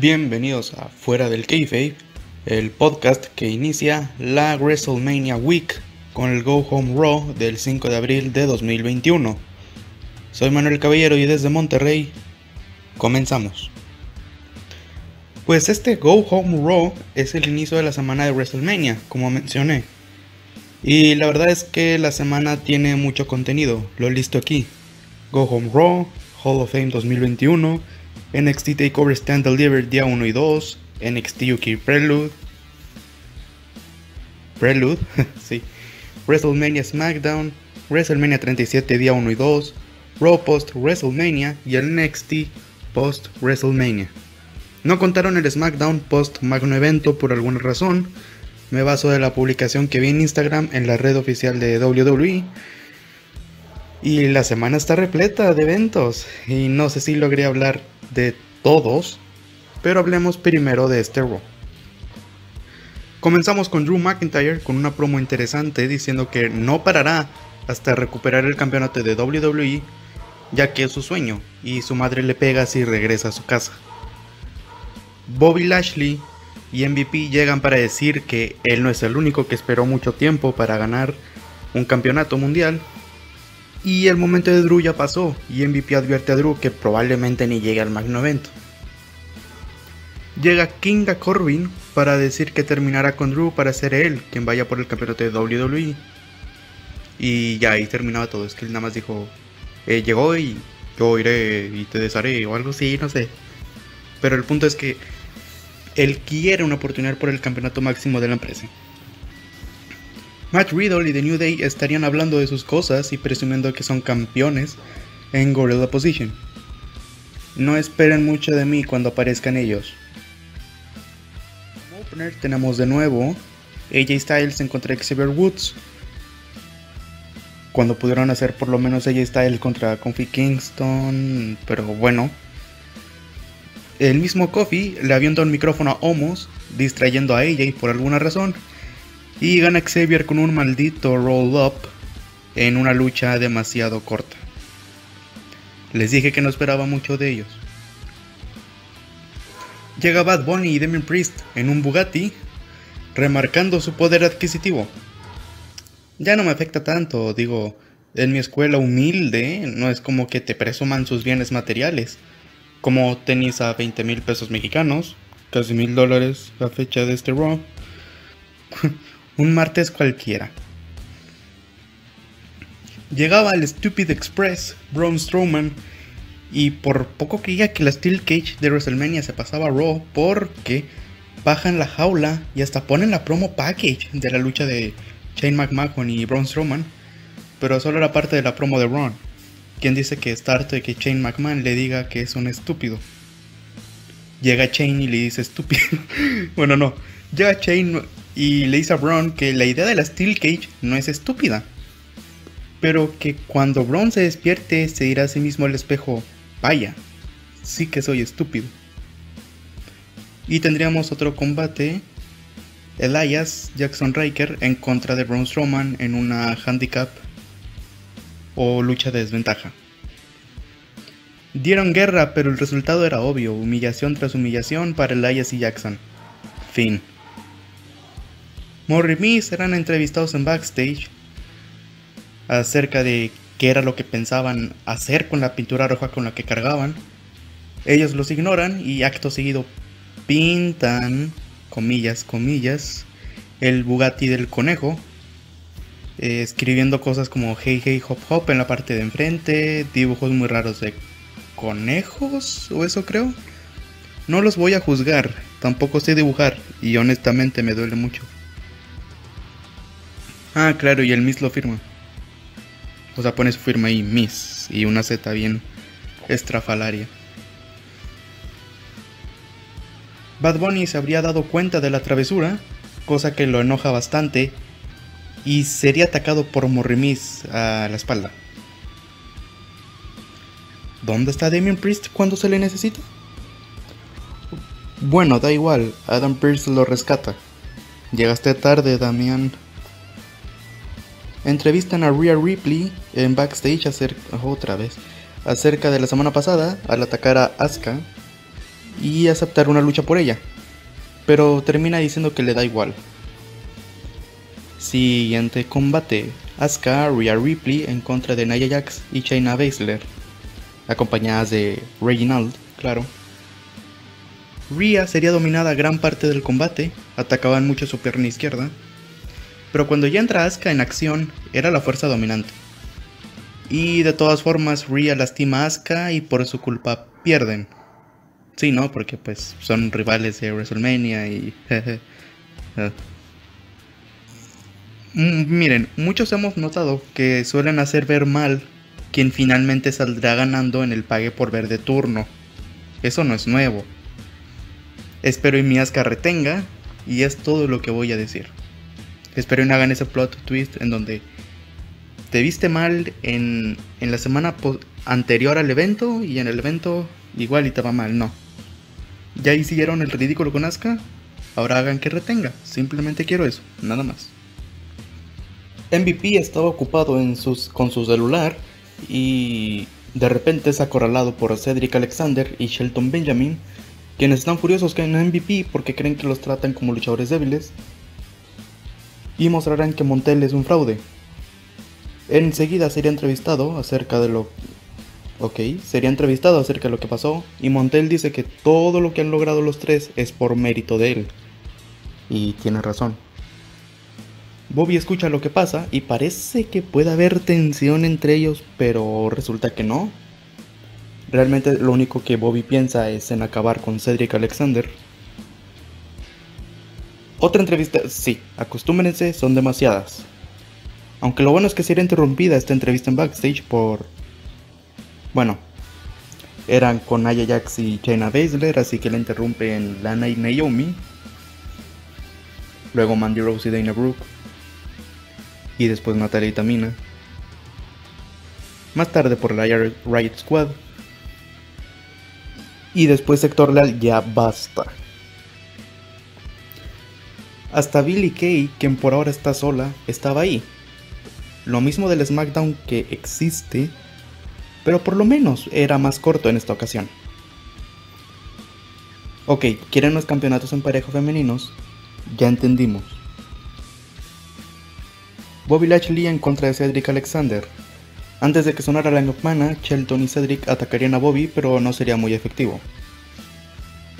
Bienvenidos a Fuera del Kayfabe, el podcast que inicia la WrestleMania Week con el Go Home Raw del 5 de abril de 2021. Soy Manuel Caballero y desde Monterrey comenzamos. Pues este Go Home Raw es el inicio de la semana de WrestleMania, como mencioné. Y la verdad es que la semana tiene mucho contenido, lo listo aquí. Go Home Raw, Hall of Fame 2021, NXT TakeOver Stand Delivered día 1 y 2, NXT UK Prelude, Prelude, sí, WrestleMania SmackDown, WrestleMania 37 día 1 y 2, Raw Post WrestleMania y el NXT Post WrestleMania. No contaron el SmackDown post Magno Evento por alguna razón. Me baso de la publicación que vi en Instagram en la red oficial de WWE. Y la semana está repleta de eventos. Y no sé si logré hablar de todos. Pero hablemos primero de este Raw. Comenzamos con Drew McIntyre con una promo interesante diciendo que no parará hasta recuperar el campeonato de WWE, ya que es su sueño y su madre le pega si regresa a su casa. Bobby Lashley y MVP llegan para decir que él no es el único que esperó mucho tiempo para ganar un campeonato mundial. Y el momento de Drew ya pasó y MVP advierte a Drew que probablemente ni llegue al magno evento. Llega Kinga Corbin para decir que terminará con Drew para ser él quien vaya por el campeonato de WWE. Y ya ahí terminaba todo, es que él nada más dijo, eh, llegó y yo iré y te desharé o algo así, no sé. Pero el punto es que él quiere una oportunidad por el campeonato máximo de la empresa. Matt Riddle y The New Day estarían hablando de sus cosas y presumiendo que son campeones en Gorilla Position. No esperen mucho de mí cuando aparezcan ellos. Como opener tenemos de nuevo AJ Styles en contra Xavier Woods. Cuando pudieron hacer por lo menos AJ Styles contra Kofi Kingston, pero bueno, el mismo Kofi le avienta un micrófono a Omos, distrayendo a AJ por alguna razón, y gana Xavier con un maldito roll-up en una lucha demasiado corta. Les dije que no esperaba mucho de ellos. Llega Bad Bunny y Demian Priest en un Bugatti, remarcando su poder adquisitivo. Ya no me afecta tanto, digo, en mi escuela humilde no es como que te presuman sus bienes materiales como tenis a 20 mil pesos mexicanos, casi mil dólares la fecha de este Raw. Un martes cualquiera. Llegaba el Stupid Express, Braun Strowman, y por poco creía que la Steel Cage de WrestleMania se pasaba a Raw porque bajan la jaula y hasta ponen la promo package de la lucha de Shane McMahon y Braun Strowman, pero solo era parte de la promo de Braun quien dice que está harto de que Shane McMahon le diga que es un estúpido. Llega Shane y le dice estúpido. bueno, no. Llega Shane y le dice a Braun que la idea de la Steel Cage no es estúpida. Pero que cuando Braun se despierte se dirá a sí mismo al espejo, vaya, sí que soy estúpido. Y tendríamos otro combate, Elias Jackson Riker en contra de Braun Strowman en una handicap o lucha de desventaja. Dieron guerra, pero el resultado era obvio, humillación tras humillación para Elias y Jackson. Fin. Morri y Miz serán entrevistados en backstage acerca de qué era lo que pensaban hacer con la pintura roja con la que cargaban. Ellos los ignoran y acto seguido pintan, comillas, comillas, el Bugatti del conejo eh, escribiendo cosas como hey hey hop hop en la parte de enfrente, dibujos muy raros de conejos o eso creo. No los voy a juzgar, tampoco sé dibujar y honestamente me duele mucho. Ah, claro, y el Miss lo firma. O sea, pone su firma ahí, Miss, y una Z bien estrafalaria. Bad Bunny se habría dado cuenta de la travesura, cosa que lo enoja bastante y sería atacado por Morrimis a la espalda. ¿Dónde está Damien Priest cuando se le necesita? Bueno, da igual, Adam Priest lo rescata. Llegaste tarde, Damian. Entrevistan a Rhea Ripley en backstage acerca, otra vez, acerca de la semana pasada al atacar a Asuka. y aceptar una lucha por ella, pero termina diciendo que le da igual. Siguiente combate, Asuka Rhea Ripley en contra de Nia Jax y Shayna Baszler, acompañadas de Reginald, claro. Rhea sería dominada gran parte del combate, atacaban mucho su pierna izquierda, pero cuando ya entra Asuka en acción, era la fuerza dominante. Y de todas formas, Rhea lastima a Asuka y por su culpa pierden. Sí, ¿no? Porque pues son rivales de WrestleMania y... Mm, miren, muchos hemos notado que suelen hacer ver mal quien finalmente saldrá ganando en el pague por ver de turno. Eso no es nuevo. Espero y mi Asuka retenga y es todo lo que voy a decir. Espero y hagan ese plot twist en donde te viste mal en, en la semana anterior al evento y en el evento igual y te va mal. No. Ya hicieron el ridículo con Asuka. Ahora hagan que retenga. Simplemente quiero eso. Nada más. MVP estaba ocupado en sus, con su celular y de repente es acorralado por Cedric Alexander y Shelton Benjamin, quienes están furiosos que en MVP porque creen que los tratan como luchadores débiles y mostrarán que Montel es un fraude. Enseguida sería entrevistado acerca de lo... Ok, sería entrevistado acerca de lo que pasó y Montel dice que todo lo que han logrado los tres es por mérito de él. Y tiene razón. Bobby escucha lo que pasa y parece que puede haber tensión entre ellos, pero resulta que no. Realmente lo único que Bobby piensa es en acabar con Cedric Alexander otra entrevista, sí, acostúmbrense, son demasiadas. Aunque lo bueno es que sería interrumpida esta entrevista en backstage por... Bueno, eran con Aya Jax y China Baszler, así que la interrumpen Lana y Naomi. Luego Mandy Rose y Dana Brooke. Y después Natalia y Tamina. Más tarde por la Riot Squad. Y después Sector Leal, ya basta. Hasta Billy Kay, quien por ahora está sola, estaba ahí. Lo mismo del SmackDown que existe, pero por lo menos era más corto en esta ocasión. Ok, quieren los campeonatos en pareja femeninos, ya entendimos. Bobby Lashley en contra de Cedric Alexander. Antes de que sonara la Mana, Shelton y Cedric atacarían a Bobby, pero no sería muy efectivo.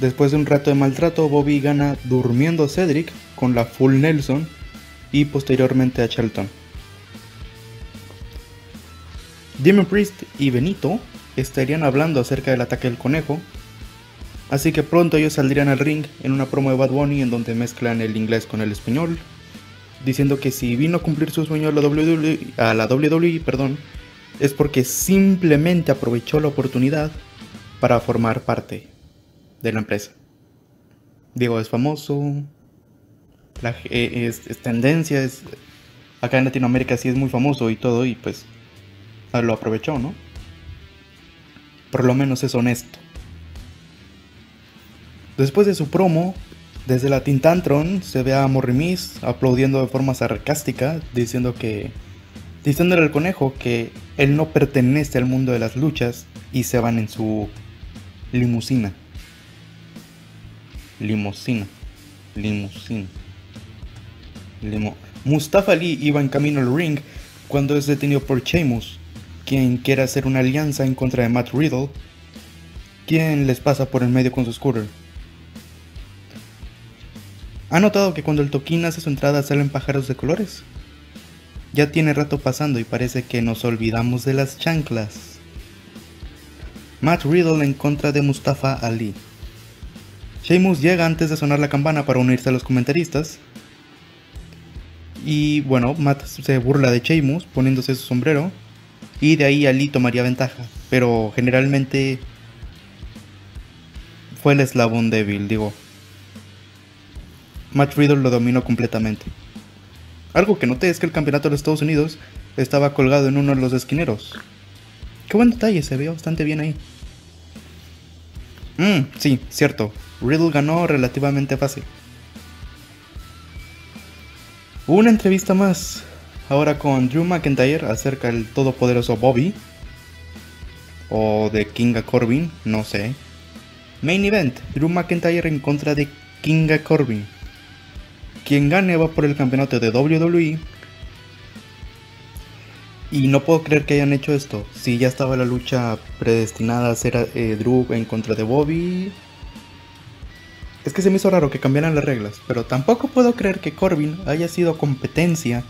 Después de un rato de maltrato, Bobby gana durmiendo Cedric con la Full Nelson y posteriormente a Shelton. Demon Priest y Benito estarían hablando acerca del ataque del conejo, así que pronto ellos saldrían al ring en una promo de Bad Bunny en donde mezclan el inglés con el español, diciendo que si vino a cumplir su sueño a la WWE, a la WWE perdón, es porque simplemente aprovechó la oportunidad para formar parte de la empresa. Digo, es famoso, eh, es, tendencia, es, acá en Latinoamérica sí es muy famoso y todo, y pues ah, lo aprovechó, ¿no? Por lo menos es honesto. Después de su promo, desde la Tintantron se ve a Morrimis aplaudiendo de forma sarcástica, diciendo que. diciéndole al conejo que él no pertenece al mundo de las luchas y se van en su limusina limusina. Limusina. Limo. Mustafa Ali iba en camino al ring cuando es detenido por Sheamus, quien quiere hacer una alianza en contra de Matt Riddle, quien les pasa por el medio con su scooter. ¿Ha notado que cuando el toquín hace su entrada salen pájaros de colores? Ya tiene rato pasando y parece que nos olvidamos de las chanclas. Matt Riddle en contra de Mustafa Ali. Sheamus llega antes de sonar la campana para unirse a los comentaristas. Y bueno, Matt se burla de Sheamus poniéndose su sombrero. Y de ahí Ali tomaría ventaja. Pero generalmente fue el eslabón débil, digo. Matt Riddle lo dominó completamente. Algo que noté es que el campeonato de Estados Unidos estaba colgado en uno de los esquineros. Qué buen detalle, se ve bastante bien ahí. Mmm, sí, cierto. Riddle ganó relativamente fácil. una entrevista más, ahora con Drew McIntyre acerca del todopoderoso Bobby. O de Kinga Corbin, no sé. Main Event, Drew McIntyre en contra de Kinga Corbin. Quien gane va por el campeonato de WWE. Y no puedo creer que hayan hecho esto. Si ya estaba la lucha predestinada a ser eh, Drew en contra de Bobby. Es que se me hizo raro que cambiaran las reglas. Pero tampoco puedo creer que Corbin haya sido competencia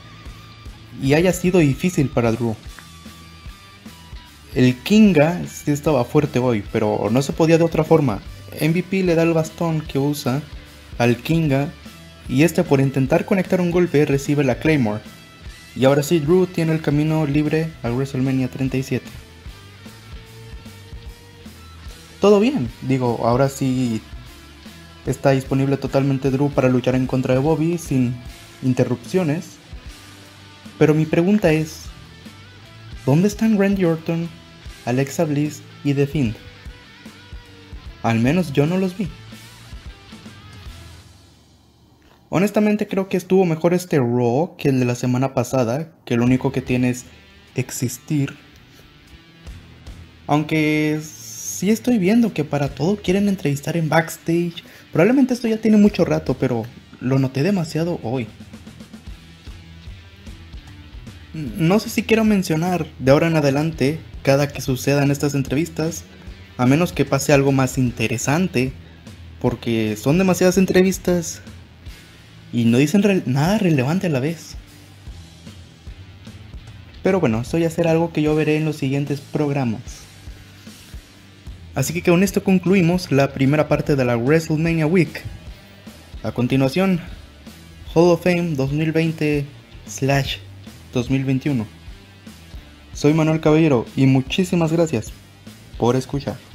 y haya sido difícil para Drew. El Kinga sí estaba fuerte hoy, pero no se podía de otra forma. MVP le da el bastón que usa al Kinga y este por intentar conectar un golpe recibe la Claymore. Y ahora sí, Drew tiene el camino libre a WrestleMania 37. Todo bien, digo, ahora sí está disponible totalmente Drew para luchar en contra de Bobby sin interrupciones. Pero mi pregunta es, ¿dónde están Randy Orton, Alexa Bliss y The Fiend? Al menos yo no los vi. Honestamente creo que estuvo mejor este Raw que el de la semana pasada, que lo único que tiene es existir. Aunque sí estoy viendo que para todo quieren entrevistar en backstage. Probablemente esto ya tiene mucho rato, pero lo noté demasiado hoy. No sé si quiero mencionar de ahora en adelante, cada que sucedan estas entrevistas, a menos que pase algo más interesante, porque son demasiadas entrevistas y no dicen nada relevante a la vez. Pero bueno, esto ya será algo que yo veré en los siguientes programas. Así que con esto concluimos la primera parte de la WrestleMania Week. A continuación, Hall of Fame 2020 slash 2021. Soy Manuel Caballero y muchísimas gracias por escuchar.